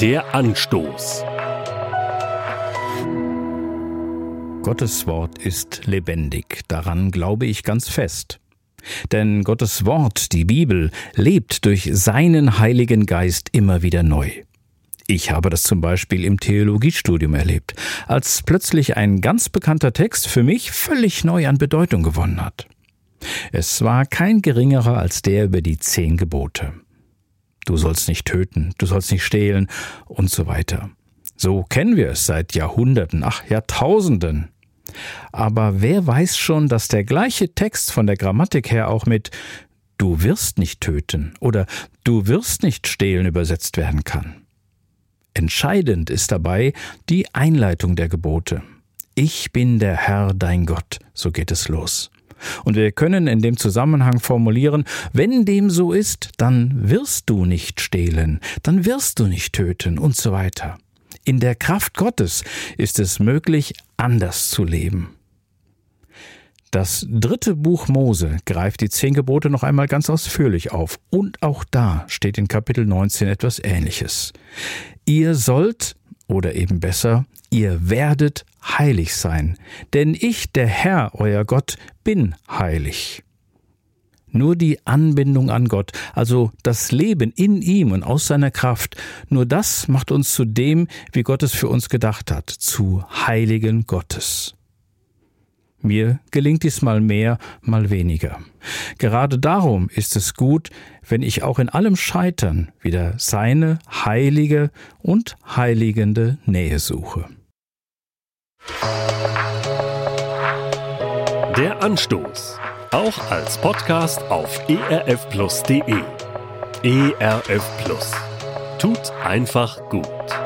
Der Anstoß. Gottes Wort ist lebendig, daran glaube ich ganz fest. Denn Gottes Wort, die Bibel, lebt durch seinen Heiligen Geist immer wieder neu. Ich habe das zum Beispiel im Theologiestudium erlebt, als plötzlich ein ganz bekannter Text für mich völlig neu an Bedeutung gewonnen hat. Es war kein geringerer als der über die zehn Gebote. Du sollst nicht töten, du sollst nicht stehlen und so weiter. So kennen wir es seit Jahrhunderten, ach Jahrtausenden. Aber wer weiß schon, dass der gleiche Text von der Grammatik her auch mit Du wirst nicht töten oder Du wirst nicht stehlen übersetzt werden kann? Entscheidend ist dabei die Einleitung der Gebote. Ich bin der Herr dein Gott, so geht es los. Und wir können in dem Zusammenhang formulieren, wenn dem so ist, dann wirst du nicht stehlen, dann wirst du nicht töten und so weiter. In der Kraft Gottes ist es möglich, anders zu leben. Das dritte Buch Mose greift die zehn Gebote noch einmal ganz ausführlich auf. Und auch da steht in Kapitel 19 etwas Ähnliches. Ihr sollt, oder eben besser, ihr werdet heilig sein, denn ich, der Herr, euer Gott, bin heilig. Nur die Anbindung an Gott, also das Leben in ihm und aus seiner Kraft, nur das macht uns zu dem, wie Gott es für uns gedacht hat, zu Heiligen Gottes. Mir gelingt dies mal mehr, mal weniger. Gerade darum ist es gut, wenn ich auch in allem Scheitern wieder seine heilige und heiligende Nähe suche. Der Anstoß. Auch als Podcast auf erfplus.de. ERF Plus. Tut einfach gut.